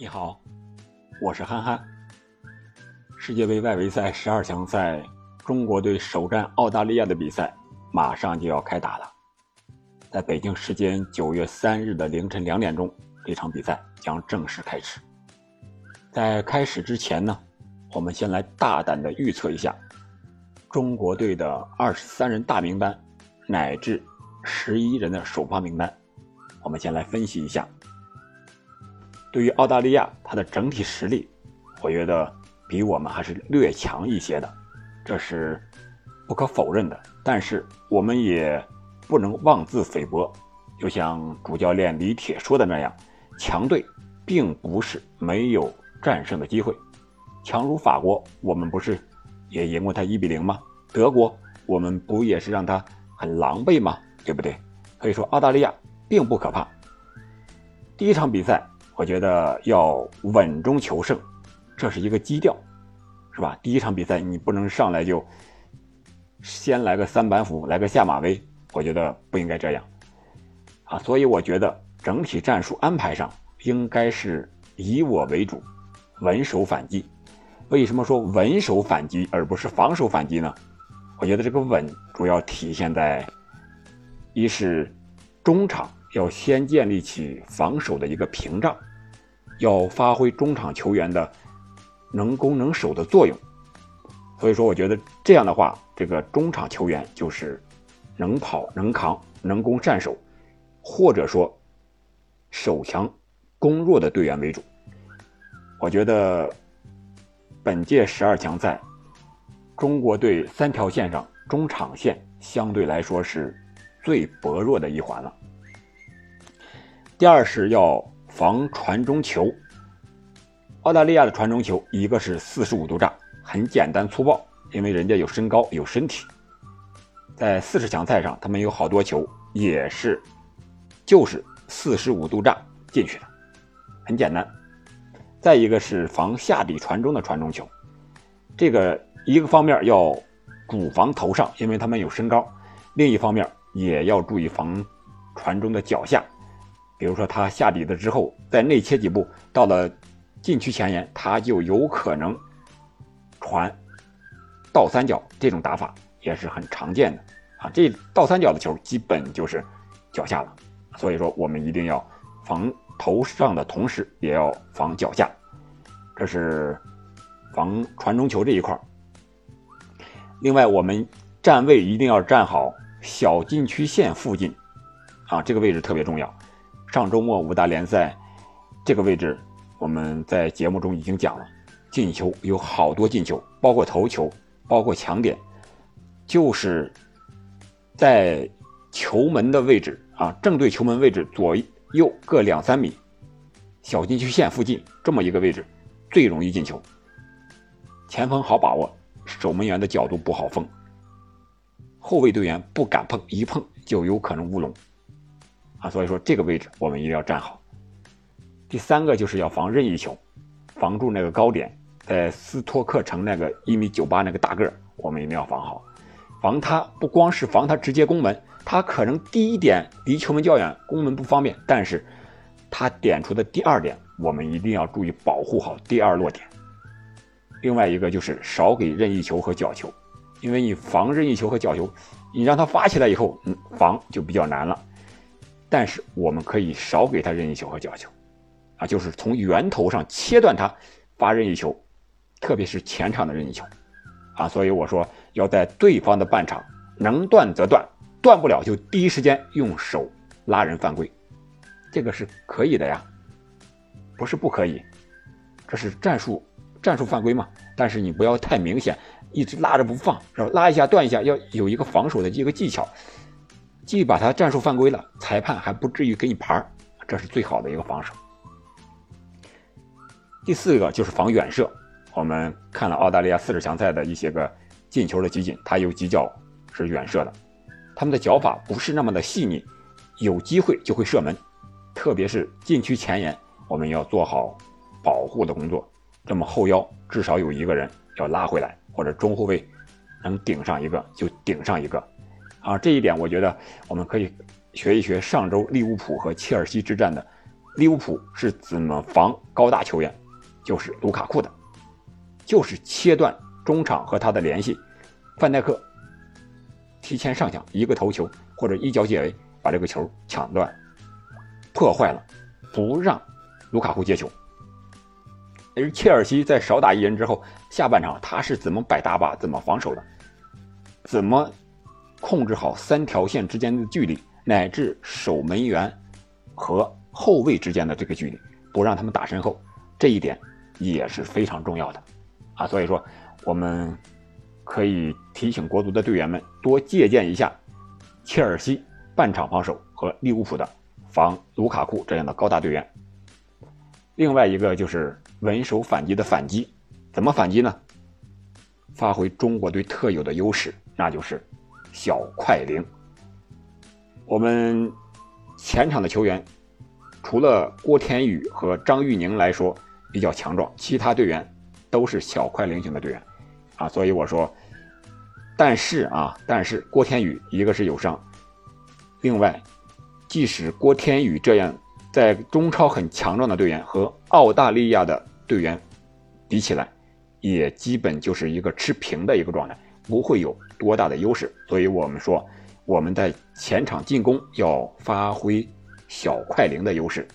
你好，我是憨憨。世界杯外围赛十二强赛，中国队首战澳大利亚的比赛马上就要开打了。在北京时间九月三日的凌晨两点钟，这场比赛将正式开始。在开始之前呢，我们先来大胆的预测一下中国队的二十三人大名单乃至十一人的首发名单。我们先来分析一下。对于澳大利亚，它的整体实力，我觉得比我们还是略强一些的，这是不可否认的。但是我们也不能妄自菲薄，就像主教练李铁说的那样，强队并不是没有战胜的机会。强如法国，我们不是也赢过他一比零吗？德国，我们不也是让他很狼狈吗？对不对？可以说澳大利亚并不可怕。第一场比赛。我觉得要稳中求胜，这是一个基调，是吧？第一场比赛你不能上来就先来个三板斧，来个下马威，我觉得不应该这样啊。所以我觉得整体战术安排上应该是以我为主，稳守反击。为什么说稳守反击而不是防守反击呢？我觉得这个稳主要体现在一是中场要先建立起防守的一个屏障。要发挥中场球员的能攻能守的作用，所以说我觉得这样的话，这个中场球员就是能跑能扛能攻善守，或者说守强攻弱的队员为主。我觉得本届十二强赛，中国队三条线上中场线相对来说是最薄弱的一环了。第二是要。防传中球，澳大利亚的传中球一个是四十五度炸，很简单粗暴，因为人家有身高有身体，在四十强赛上他们有好多球也是就是四十五度炸进去的，很简单。再一个是防下底传中的传中球，这个一个方面要主防头上，因为他们有身高；另一方面也要注意防传中的脚下。比如说他下底子之后，再内切几步，到了禁区前沿，他就有可能传倒三角，这种打法也是很常见的啊。这倒三角的球基本就是脚下了，所以说我们一定要防头上的同时，也要防脚下，这是防传中球这一块另外，我们站位一定要站好小禁区线附近啊，这个位置特别重要。上周末五大联赛，这个位置我们在节目中已经讲了，进球有好多进球，包括头球，包括抢点，就是在球门的位置啊，正对球门位置左右各两三米，小禁区线附近这么一个位置，最容易进球。前锋好把握，守门员的角度不好封，后卫队员不敢碰，一碰就有可能乌龙。啊，所以说这个位置我们一定要站好。第三个就是要防任意球，防住那个高点，在斯托克城那个一米九八那个大个儿，我们一定要防好。防他不光是防他直接攻门，他可能第一点离球门较远，攻门不方便，但是他点出的第二点，我们一定要注意保护好第二落点。另外一个就是少给任意球和角球，因为你防任意球和角球，你让他发起来以后，嗯，防就比较难了。但是我们可以少给他任意球和角球，啊，就是从源头上切断他发任意球，特别是前场的任意球，啊，所以我说要在对方的半场能断则断，断不了就第一时间用手拉人犯规，这个是可以的呀，不是不可以，这是战术战术犯规嘛，但是你不要太明显，一直拉着不放，是吧？拉一下断一下，要有一个防守的一个技巧。既把他战术犯规了，裁判还不至于给你牌这是最好的一个防守。第四个就是防远射，我们看了澳大利亚四十强赛的一些个进球的集锦，他有几脚是远射的，他们的脚法不是那么的细腻，有机会就会射门，特别是禁区前沿，我们要做好保护的工作，这么后腰至少有一个人要拉回来，或者中后卫能顶上一个就顶上一个。啊，这一点我觉得我们可以学一学上周利物浦和切尔西之战的利物浦是怎么防高大球员，就是卢卡库的，就是切断中场和他的联系，范戴克提前上抢一个头球或者一脚解围把这个球抢断，破坏了，不让卢卡库接球。而切尔西在少打一人之后，下半场他是怎么摆大巴、怎么防守的？怎么控制好三条线之间的距离，乃至守门员和后卫之间的这个距离，不让他们打身后，这一点也是非常重要的啊！所以说，我们可以提醒国足的队员们多借鉴一下切尔西半场防守和利物浦的防卢卡库这样的高大队员。另外一个就是稳守反击的反击，怎么反击呢？发挥中国队特有的优势，那就是小快灵。我们前场的球员，除了郭天宇和张玉宁来说比较强壮，其他队员都是小快灵型的队员啊。所以我说，但是啊，但是郭天宇一个是有伤，另外，即使郭天宇这样。在中超很强壮的队员和澳大利亚的队员比起来，也基本就是一个持平的一个状态，不会有多大的优势。所以我们说，我们在前场进攻要发挥小快灵的优势。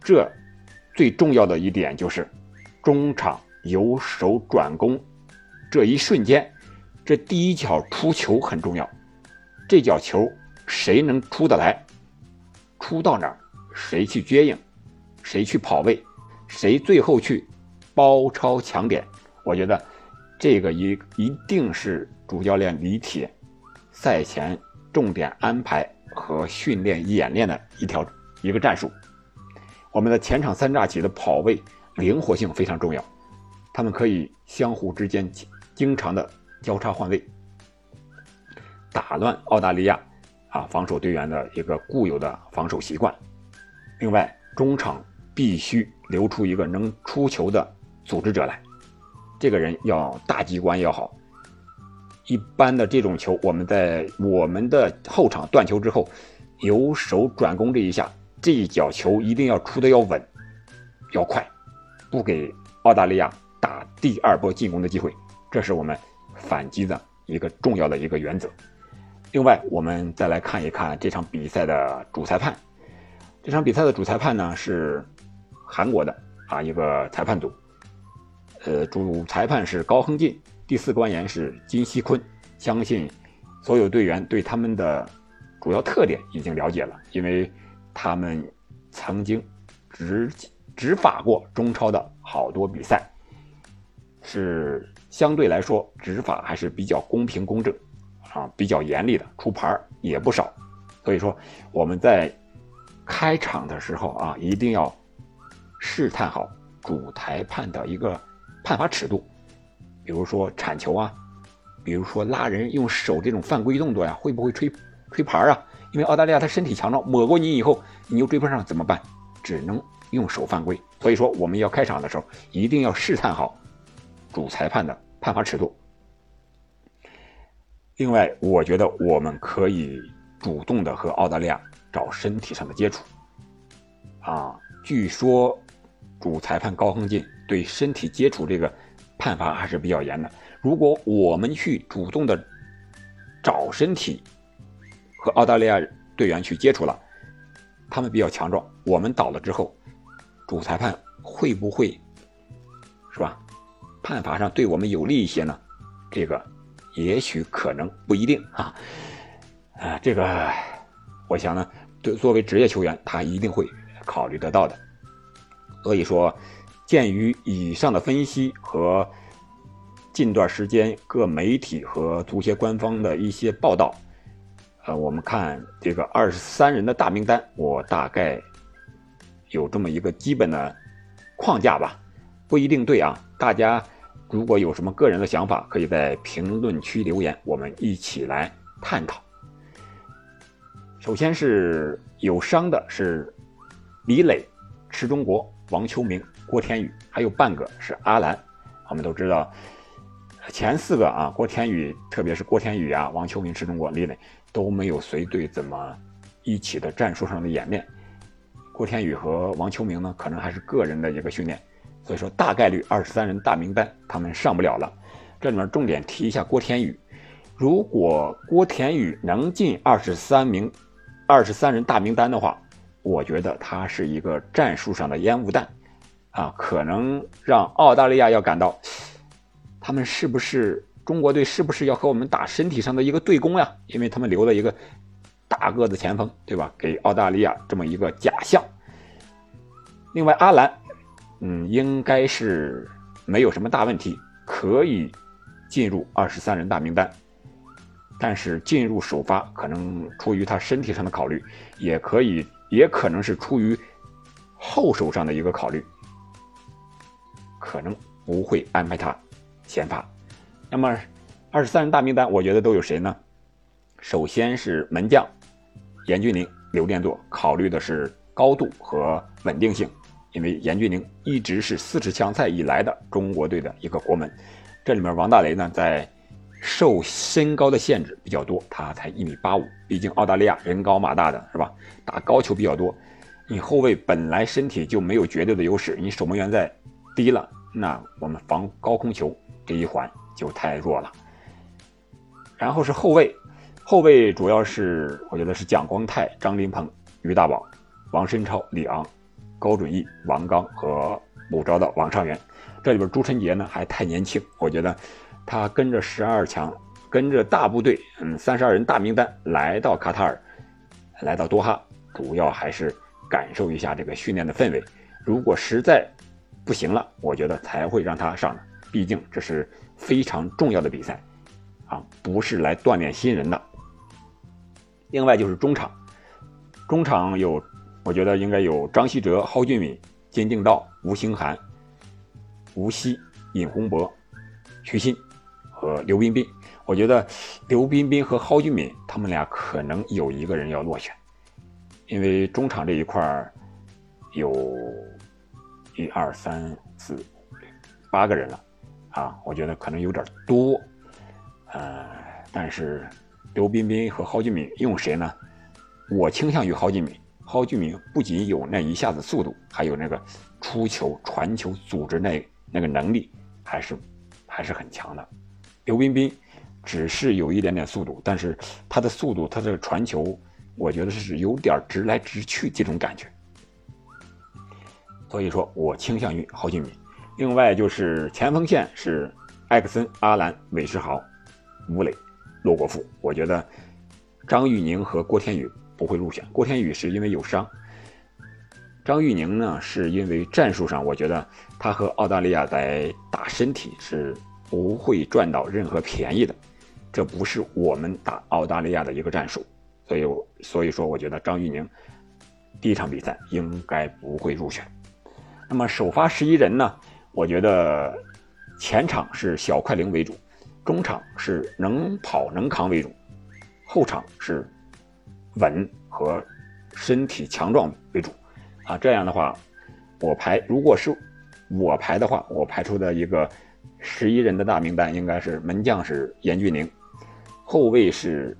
这最重要的一点就是中场由守转攻这一瞬间，这第一脚出球很重要。这脚球谁能出得来，出到哪儿？谁去接应，谁去跑位，谁最后去包抄抢点？我觉得这个一一定是主教练李铁赛前重点安排和训练演练的一条一个战术。我们的前场三炸起的跑位灵活性非常重要，他们可以相互之间经常的交叉换位，打乱澳大利亚啊防守队员的一个固有的防守习惯。另外，中场必须留出一个能出球的组织者来，这个人要大机关要好。一般的这种球，我们在我们的后场断球之后，由守转攻这一下，这一脚球一定要出的要稳，要快，不给澳大利亚打第二波进攻的机会，这是我们反击的一个重要的一个原则。另外，我们再来看一看这场比赛的主裁判。这场比赛的主裁判呢是韩国的啊一个裁判组，呃，主裁判是高亨进，第四官员是金熙坤。相信所有队员对他们的主要特点已经了解了，因为他们曾经执执法过中超的好多比赛，是相对来说执法还是比较公平公正啊，比较严厉的，出牌也不少。所以说我们在。开场的时候啊，一定要试探好主裁判的一个判罚尺度，比如说铲球啊，比如说拉人用手这种犯规动作呀，会不会吹吹牌啊？因为澳大利亚他身体强壮，抹过你以后你又追不上怎么办？只能用手犯规。所以说我们要开场的时候一定要试探好主裁判的判罚尺度。另外，我觉得我们可以主动的和澳大利亚。找身体上的接触，啊，据说主裁判高亨进对身体接触这个判罚还是比较严的。如果我们去主动的找身体和澳大利亚队员去接触了，他们比较强壮，我们倒了之后，主裁判会不会是吧？判罚上对我们有利一些呢？这个也许可能不一定啊，啊，这个。我想呢，对作为职业球员，他一定会考虑得到的。所以说，鉴于以上的分析和近段时间各媒体和足协官方的一些报道，呃，我们看这个二十三人的大名单，我大概有这么一个基本的框架吧，不一定对啊。大家如果有什么个人的想法，可以在评论区留言，我们一起来探讨。首先是有伤的，是李磊、池中国、王秋明、郭天宇，还有半个是阿兰。我们都知道，前四个啊，郭天宇，特别是郭天宇啊，王秋明、池中国、李磊都没有随队怎么一起的战术上的演练。郭天宇和王秋明呢，可能还是个人的一个训练，所以说大概率二十三人大名单他们上不了了。这里面重点提一下郭天宇，如果郭天宇能进二十三名、二十三人大名单的话，我觉得他是一个战术上的烟雾弹，啊，可能让澳大利亚要感到，他们是不是中国队是不是要和我们打身体上的一个对攻呀？因为他们留了一个大个子前锋，对吧？给澳大利亚这么一个假象。另外，阿兰，嗯，应该是没有什么大问题，可以。进入二十三人大名单，但是进入首发可能出于他身体上的考虑，也可以，也可能是出于后手上的一个考虑，可能不会安排他先发。那么二十三人大名单，我觉得都有谁呢？首先是门将严俊宁、刘殿座，考虑的是高度和稳定性，因为严俊宁一直是四十强赛以来的中国队的一个国门。这里面王大雷呢，在受身高的限制比较多，他才一米八五，毕竟澳大利亚人高马大的是吧？打高球比较多，你后卫本来身体就没有绝对的优势，你守门员在低了，那我们防高空球这一环就太弱了。然后是后卫，后卫主要是我觉得是蒋光太、张琳芃、于大宝、王申超、李昂、高准翼、王刚和某招的王上元。这里边朱晨杰呢还太年轻，我觉得他跟着十二强，跟着大部队，嗯，三十二人大名单来到卡塔尔，来到多哈，主要还是感受一下这个训练的氛围。如果实在不行了，我觉得才会让他上，毕竟这是非常重要的比赛，啊，不是来锻炼新人的。另外就是中场，中场有，我觉得应该有张稀哲、蒿俊闵、金敬道、吴兴涵。吴曦、尹洪博、徐新和刘彬彬，我觉得刘彬彬和蒿俊闵他们俩可能有一个人要落选，因为中场这一块有一二三四八个人了啊，我觉得可能有点多，呃，但是刘彬彬和蒿俊闵用谁呢？我倾向于蒿俊闵。蒿俊闵不仅有那一下子速度，还有那个出球、传球、组织那。那个能力还是还是很强的，刘彬彬只是有一点点速度，但是他的速度，他的传球，我觉得是有点直来直去这种感觉。所以说我倾向于郝俊敏。另外就是前锋线是艾克森、阿兰、韦世豪、吴磊、骆国富。我觉得张玉宁和郭天宇不会入选，郭天宇是因为有伤。张玉宁呢，是因为战术上，我觉得他和澳大利亚在打身体是不会赚到任何便宜的，这不是我们打澳大利亚的一个战术，所以所以说，我觉得张玉宁第一场比赛应该不会入选。那么首发十一人呢，我觉得前场是小快灵为主，中场是能跑能扛为主，后场是稳和身体强壮为主。啊，这样的话，我排如果是我排的话，我排出的一个十一人的大名单应该是门将是严俊宁，后卫是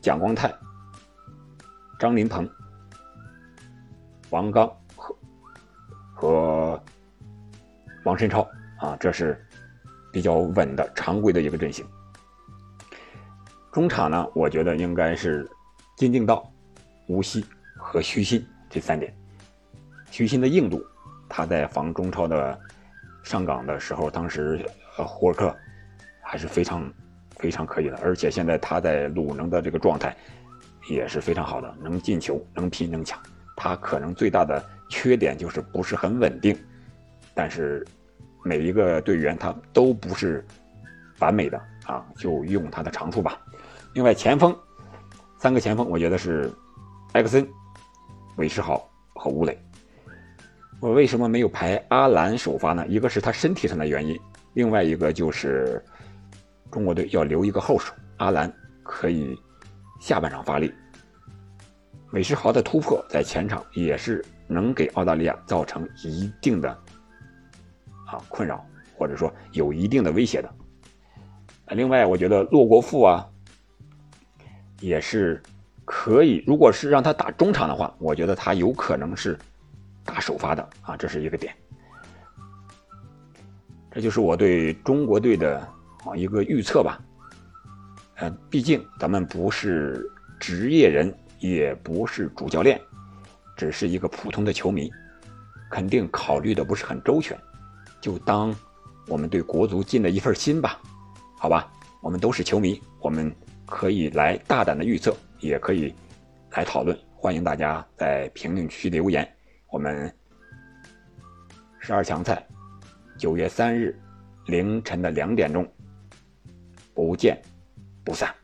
蒋光太、张林鹏、王刚和和王申超啊，这是比较稳的常规的一个阵型。中场呢，我觉得应该是金敬道、吴曦和徐新这三点。徐新的硬度，他在防中超的上岗的时候，当时呃霍尔克还是非常非常可以的，而且现在他在鲁能的这个状态也是非常好的，能进球，能拼能抢。他可能最大的缺点就是不是很稳定，但是每一个队员他都不是完美的啊，就用他的长处吧。另外前锋三个前锋，我觉得是埃克森、韦世豪和吴磊。我为什么没有排阿兰首发呢？一个是他身体上的原因，另外一个就是中国队要留一个后手，阿兰可以下半场发力。韦世豪的突破在前场也是能给澳大利亚造成一定的啊困扰，或者说有一定的威胁的。另外，我觉得骆国富啊也是可以，如果是让他打中场的话，我觉得他有可能是打首发的啊，这是一个点。这就是我对中国队的啊一个预测吧。呃，毕竟咱们不是职业人，也不是主教练，只是一个普通的球迷，肯定考虑的不是很周全。就当我们对国足尽了一份心吧，好吧？我们都是球迷，我们可以来大胆的预测，也可以来讨论。欢迎大家在评论区留言。我们十二强赛。九月三日凌晨的两点钟，不见不散。